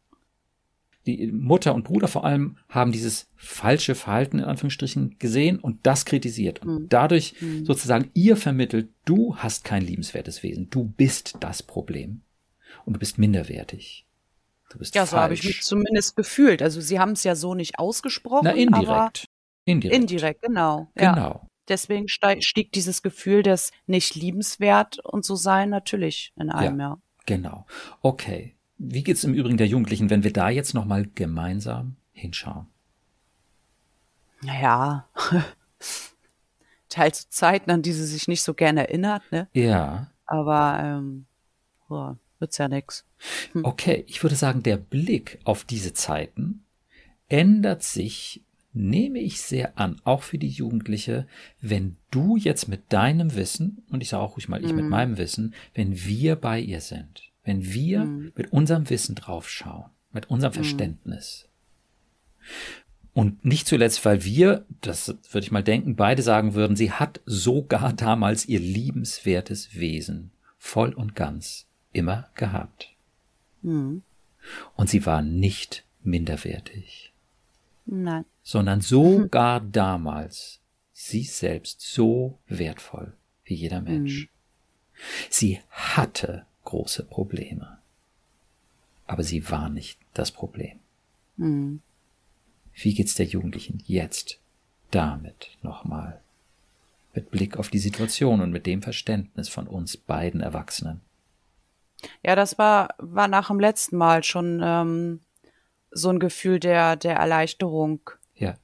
die Mutter und Bruder vor allem haben dieses falsche Verhalten in Anführungsstrichen gesehen und das kritisiert und mhm. dadurch mhm. sozusagen ihr vermittelt, du hast kein liebenswertes Wesen, du bist das Problem und du bist minderwertig. Du bist ja, falsch. so habe ich mich zumindest gefühlt. Also sie haben es ja so nicht ausgesprochen. Na, indirekt. indirekt. Indirekt, genau. Genau. Ja. Deswegen stieg dieses Gefühl des nicht liebenswert und so sein natürlich in einem, ja. ja. Genau. Okay. Wie geht's im Übrigen der Jugendlichen, wenn wir da jetzt nochmal gemeinsam hinschauen? Naja, teils Zeiten, an die sie sich nicht so gerne erinnert, ne? Ja. Aber ähm, oh, wird's ja nix. Hm. Okay, ich würde sagen, der Blick auf diese Zeiten ändert sich, nehme ich sehr an, auch für die Jugendliche, wenn du jetzt mit deinem Wissen, und ich sage auch ruhig mal ich mhm. mit meinem Wissen, wenn wir bei ihr sind wenn wir mhm. mit unserem Wissen draufschauen, mit unserem mhm. Verständnis. Und nicht zuletzt, weil wir, das würde ich mal denken, beide sagen würden, sie hat sogar damals ihr liebenswertes Wesen voll und ganz immer gehabt. Mhm. Und sie war nicht minderwertig. Nein. Sondern sogar damals sie selbst so wertvoll wie jeder Mensch. Mhm. Sie hatte große Probleme. Aber sie war nicht das Problem. Mhm. Wie geht's der Jugendlichen jetzt damit nochmal? Mit Blick auf die Situation und mit dem Verständnis von uns beiden Erwachsenen. Ja, das war, war nach dem letzten Mal schon ähm, so ein Gefühl der, der Erleichterung. Ja.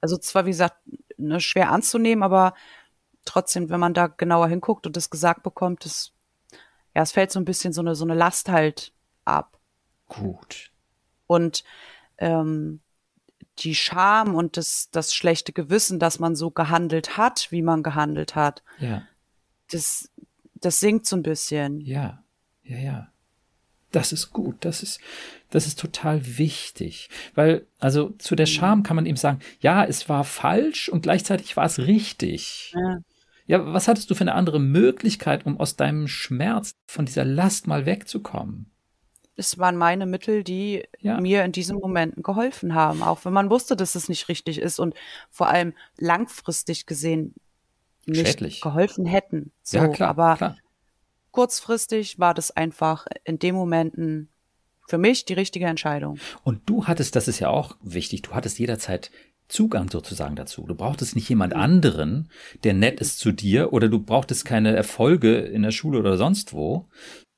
Also zwar, wie gesagt, ne, schwer anzunehmen, aber trotzdem, wenn man da genauer hinguckt und das gesagt bekommt, das ja, es fällt so ein bisschen so eine, so eine Last halt ab. Gut. Und ähm, die Scham und das, das schlechte Gewissen, dass man so gehandelt hat, wie man gehandelt hat, ja. das, das sinkt so ein bisschen. Ja, ja, ja. Das ist gut, das ist, das ist total wichtig. Weil, also zu der Scham kann man eben sagen, ja, es war falsch und gleichzeitig war es richtig. Ja. Ja, was hattest du für eine andere Möglichkeit, um aus deinem Schmerz, von dieser Last mal wegzukommen? Es waren meine Mittel, die ja. mir in diesen Momenten geholfen haben, auch wenn man wusste, dass es nicht richtig ist und vor allem langfristig gesehen nicht Schädlich. geholfen hätten. So, ja, klar, aber klar kurzfristig war das einfach in den Momenten für mich die richtige Entscheidung. Und du hattest, das ist ja auch wichtig, du hattest jederzeit Zugang sozusagen dazu. Du brauchtest nicht jemand anderen, der nett ist zu dir, oder du brauchtest keine Erfolge in der Schule oder sonst wo,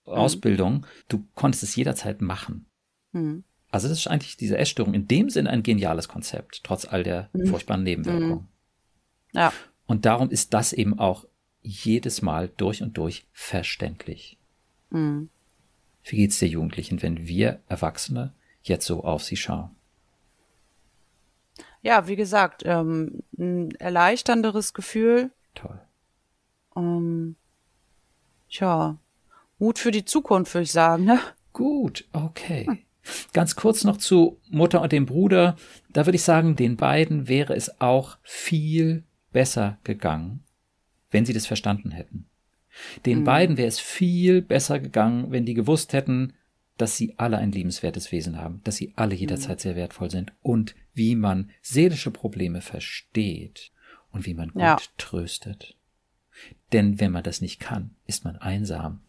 mhm. Ausbildung. Du konntest es jederzeit machen. Mhm. Also das ist eigentlich diese Essstörung in dem Sinn ein geniales Konzept, trotz all der mhm. furchtbaren Nebenwirkungen. Mhm. Ja. Und darum ist das eben auch jedes Mal durch und durch verständlich. Mhm. Wie geht's der Jugendlichen, wenn wir Erwachsene jetzt so auf sie schauen? Ja, wie gesagt, ähm, ein erleichternderes Gefühl. Toll. Ähm, tja, Mut für die Zukunft, würde ich sagen. Ne? Gut, okay. Hm. Ganz kurz noch zu Mutter und dem Bruder. Da würde ich sagen, den beiden wäre es auch viel besser gegangen, wenn sie das verstanden hätten. Den mhm. beiden wäre es viel besser gegangen, wenn die gewusst hätten, dass sie alle ein liebenswertes Wesen haben, dass sie alle jederzeit mhm. sehr wertvoll sind und wie man seelische Probleme versteht und wie man gut ja. tröstet. Denn wenn man das nicht kann, ist man einsam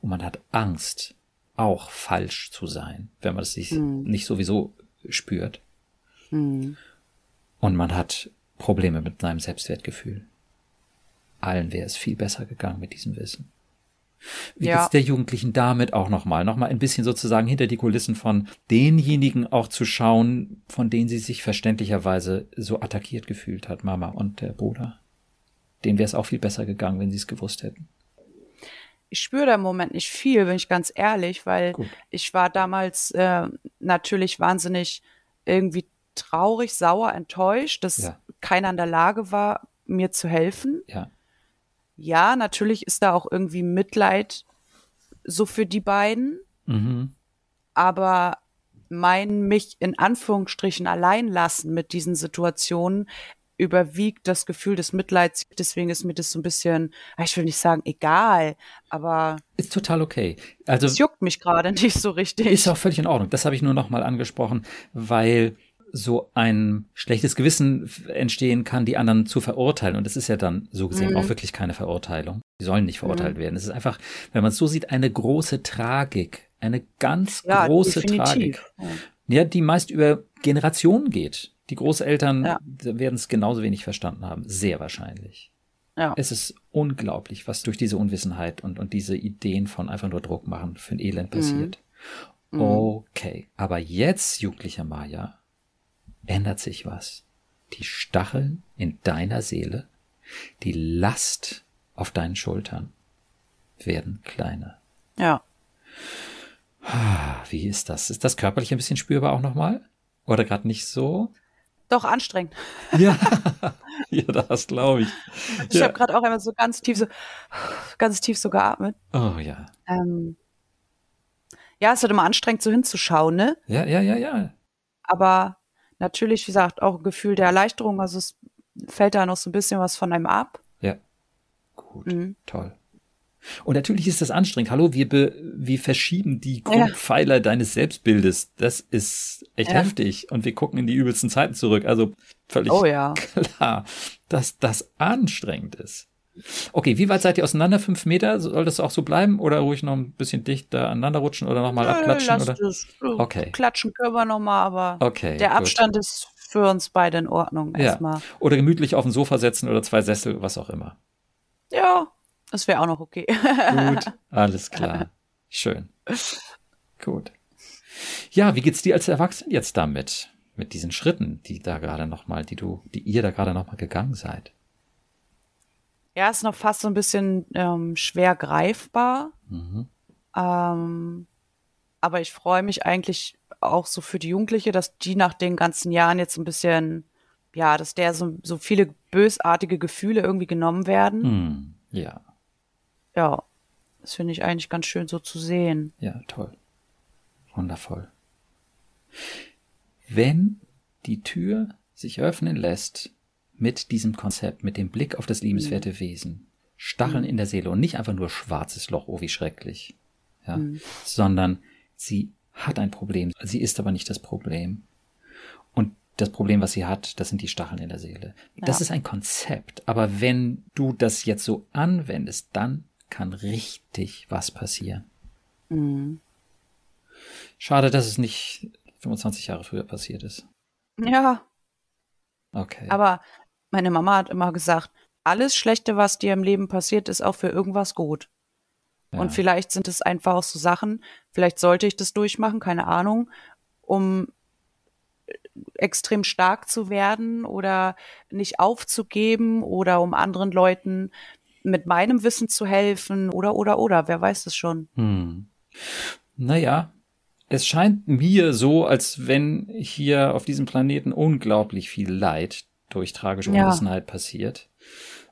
und man hat Angst, auch falsch zu sein, wenn man es sich mhm. nicht sowieso spürt. Mhm. Und man hat Probleme mit seinem Selbstwertgefühl allen wäre es viel besser gegangen mit diesem Wissen. Wie ja. geht's der Jugendlichen damit auch nochmal? Nochmal ein bisschen sozusagen hinter die Kulissen von denjenigen auch zu schauen, von denen sie sich verständlicherweise so attackiert gefühlt hat, Mama und der Bruder. Denen wäre es auch viel besser gegangen, wenn sie es gewusst hätten. Ich spüre da im Moment nicht viel, bin ich ganz ehrlich, weil Gut. ich war damals äh, natürlich wahnsinnig irgendwie traurig, sauer, enttäuscht, dass ja. keiner in der Lage war, mir zu helfen. Ja ja, natürlich ist da auch irgendwie Mitleid so für die beiden. Mhm. Aber mein mich in Anführungsstrichen allein lassen mit diesen Situationen überwiegt das Gefühl des Mitleids. Deswegen ist mir das so ein bisschen, ich will nicht sagen egal, aber ist total okay. Also es juckt mich gerade nicht so richtig. Ist auch völlig in Ordnung. Das habe ich nur noch mal angesprochen, weil so ein schlechtes Gewissen entstehen kann, die anderen zu verurteilen. Und das ist ja dann so gesehen mhm. auch wirklich keine Verurteilung. Die sollen nicht verurteilt mhm. werden. Es ist einfach, wenn man es so sieht, eine große Tragik. Eine ganz ja, große definitiv. Tragik. Ja. ja, die meist über Generationen geht. Die Großeltern ja. werden es genauso wenig verstanden haben. Sehr wahrscheinlich. Ja. Es ist unglaublich, was durch diese Unwissenheit und, und diese Ideen von einfach nur Druck machen für ein Elend passiert. Mhm. Okay, aber jetzt, jugendlicher Maya, ändert sich was. Die Stacheln in deiner Seele, die Last auf deinen Schultern werden kleiner. Ja. Ah, wie ist das? Ist das körperlich ein bisschen spürbar auch nochmal? Oder gerade nicht so? Doch, anstrengend. Ja, ja das glaube ich. Ich ja. habe gerade auch einmal so ganz tief so, ganz tief so geatmet. Oh ja. Ähm, ja, es wird immer anstrengend, so hinzuschauen, ne? Ja, ja, ja, ja. Aber natürlich, wie gesagt, auch ein Gefühl der Erleichterung. Also es fällt da noch so ein bisschen was von einem ab. Ja. Gut. Mhm. Toll. Und natürlich ist das anstrengend. Hallo, wir, be, wir verschieben die Grundpfeiler ja. deines Selbstbildes. Das ist echt ja. heftig. Und wir gucken in die übelsten Zeiten zurück. Also völlig oh, ja. klar, dass das anstrengend ist. Okay, wie weit seid ihr auseinander? Fünf Meter? Soll das auch so bleiben? Oder ruhig noch ein bisschen dichter aneinander rutschen oder nochmal abklatschen? Lass oder? Das. Okay. Klatschen können wir nochmal, aber okay, der Abstand gut. ist für uns beide in Ordnung erstmal. Ja. Oder gemütlich auf dem Sofa setzen oder zwei Sessel, was auch immer. Ja, das wäre auch noch okay. Gut, alles klar. Schön. Gut. Ja, wie geht's dir als Erwachsene jetzt damit? Mit diesen Schritten, die da gerade nochmal, die du, die ihr da gerade nochmal gegangen seid? Ja, ist noch fast so ein bisschen ähm, schwer greifbar. Mhm. Ähm, aber ich freue mich eigentlich auch so für die Jugendliche, dass die nach den ganzen Jahren jetzt ein bisschen, ja, dass der so, so viele bösartige Gefühle irgendwie genommen werden. Mhm. Ja. Ja, das finde ich eigentlich ganz schön so zu sehen. Ja, toll. Wundervoll. Wenn die Tür sich öffnen lässt mit diesem Konzept, mit dem Blick auf das liebenswerte mhm. Wesen, Stacheln mhm. in der Seele und nicht einfach nur schwarzes Loch, oh wie schrecklich, ja, mhm. sondern sie hat ein Problem, sie ist aber nicht das Problem. Und das Problem, was sie hat, das sind die Stacheln in der Seele. Ja. Das ist ein Konzept, aber wenn du das jetzt so anwendest, dann kann richtig was passieren. Mhm. Schade, dass es nicht 25 Jahre früher passiert ist. Ja. Okay. Aber meine Mama hat immer gesagt, alles Schlechte, was dir im Leben passiert, ist auch für irgendwas gut. Ja. Und vielleicht sind es einfach auch so Sachen, vielleicht sollte ich das durchmachen, keine Ahnung, um extrem stark zu werden oder nicht aufzugeben oder um anderen Leuten mit meinem Wissen zu helfen oder oder oder, wer weiß es schon. Hm. Naja, es scheint mir so, als wenn hier auf diesem Planeten unglaublich viel Leid durch tragische Unwissenheit ja. passiert.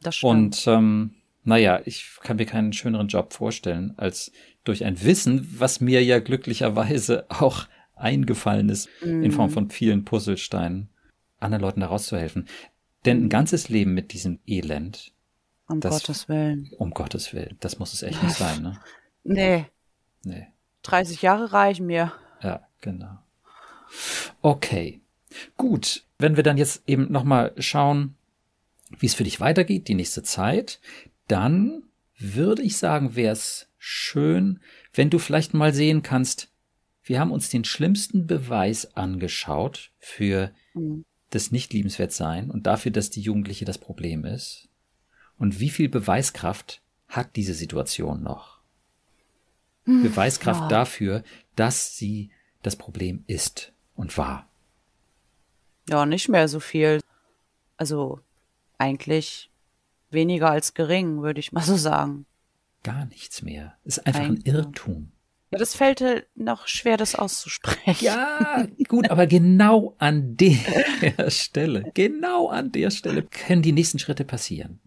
Das stimmt. Und ähm, naja, ich kann mir keinen schöneren Job vorstellen, als durch ein Wissen, was mir ja glücklicherweise auch eingefallen ist, mm. in Form mhm. von vielen Puzzlesteinen, anderen Leuten daraus zu helfen. Denn ein ganzes Leben mit diesem Elend. Um das, Gottes Willen. Um Gottes Willen. Das muss es echt nicht sein, ne? Nee. Nee. 30 Jahre reichen mir. Ja, genau. Okay. Gut. Wenn wir dann jetzt eben nochmal schauen, wie es für dich weitergeht, die nächste Zeit, dann würde ich sagen, wäre es schön, wenn du vielleicht mal sehen kannst, wir haben uns den schlimmsten Beweis angeschaut für mhm. das Nicht-Liebenswertsein und dafür, dass die Jugendliche das Problem ist. Und wie viel Beweiskraft hat diese Situation noch? Mhm, Beweiskraft ja. dafür, dass sie das Problem ist und war. Ja, nicht mehr so viel. Also eigentlich weniger als gering, würde ich mal so sagen. Gar nichts mehr. Ist einfach ein Irrtum. Ja, das fällt halt noch schwer, das auszusprechen. Ja, gut, aber genau an der Stelle, genau an der Stelle können die nächsten Schritte passieren.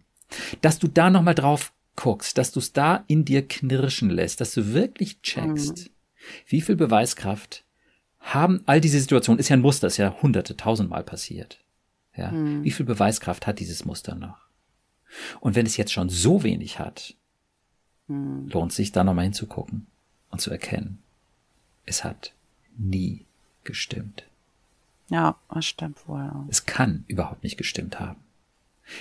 Dass du da nochmal drauf guckst, dass du es da in dir knirschen lässt, dass du wirklich checkst, mhm. wie viel Beweiskraft haben all diese Situationen, ist ja ein Muster, ist ja hunderte, tausendmal passiert. Ja, mhm. wie viel Beweiskraft hat dieses Muster noch? Und wenn es jetzt schon so wenig hat, mhm. lohnt sich da nochmal hinzugucken und zu erkennen, es hat nie gestimmt. Ja, das stimmt wohl. Es kann überhaupt nicht gestimmt haben.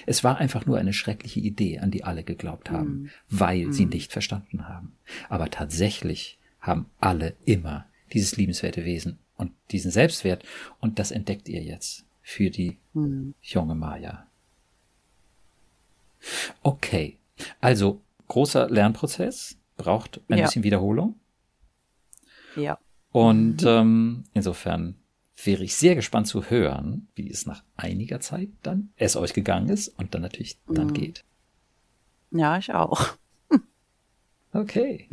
Es war einfach nur eine schreckliche Idee, an die alle geglaubt haben, mm. weil mm. sie nicht verstanden haben. Aber tatsächlich haben alle immer dieses liebenswerte Wesen und diesen Selbstwert und das entdeckt ihr jetzt für die mm. junge Maya. Okay, also großer Lernprozess, braucht ein ja. bisschen Wiederholung. Ja. Und ähm, insofern wäre ich sehr gespannt zu hören, wie es nach einiger Zeit dann es euch gegangen ist und dann natürlich dann mhm. geht. Ja, ich auch. Okay.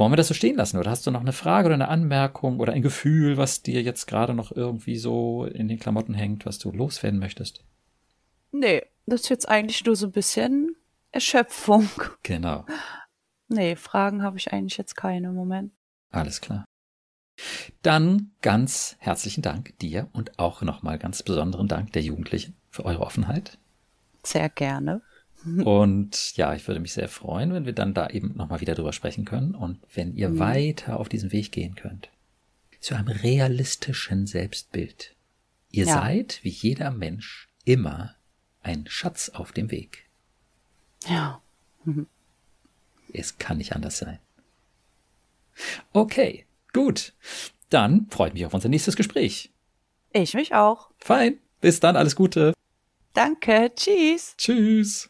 Wollen wir das so stehen lassen oder hast du noch eine Frage oder eine Anmerkung oder ein Gefühl, was dir jetzt gerade noch irgendwie so in den Klamotten hängt, was du loswerden möchtest? Nee, das ist jetzt eigentlich nur so ein bisschen Erschöpfung. Genau. Nee, Fragen habe ich eigentlich jetzt keine im Moment. Alles klar. Dann ganz herzlichen Dank dir und auch nochmal ganz besonderen Dank der Jugendlichen für eure Offenheit. Sehr gerne. Und ja, ich würde mich sehr freuen, wenn wir dann da eben nochmal wieder drüber sprechen können und wenn ihr mhm. weiter auf diesem Weg gehen könnt. Zu einem realistischen Selbstbild. Ihr ja. seid, wie jeder Mensch, immer ein Schatz auf dem Weg. Ja. Mhm. Es kann nicht anders sein. Okay, gut. Dann freut mich auf unser nächstes Gespräch. Ich mich auch. Fein. Bis dann, alles Gute. Danke. Tschüss. Tschüss.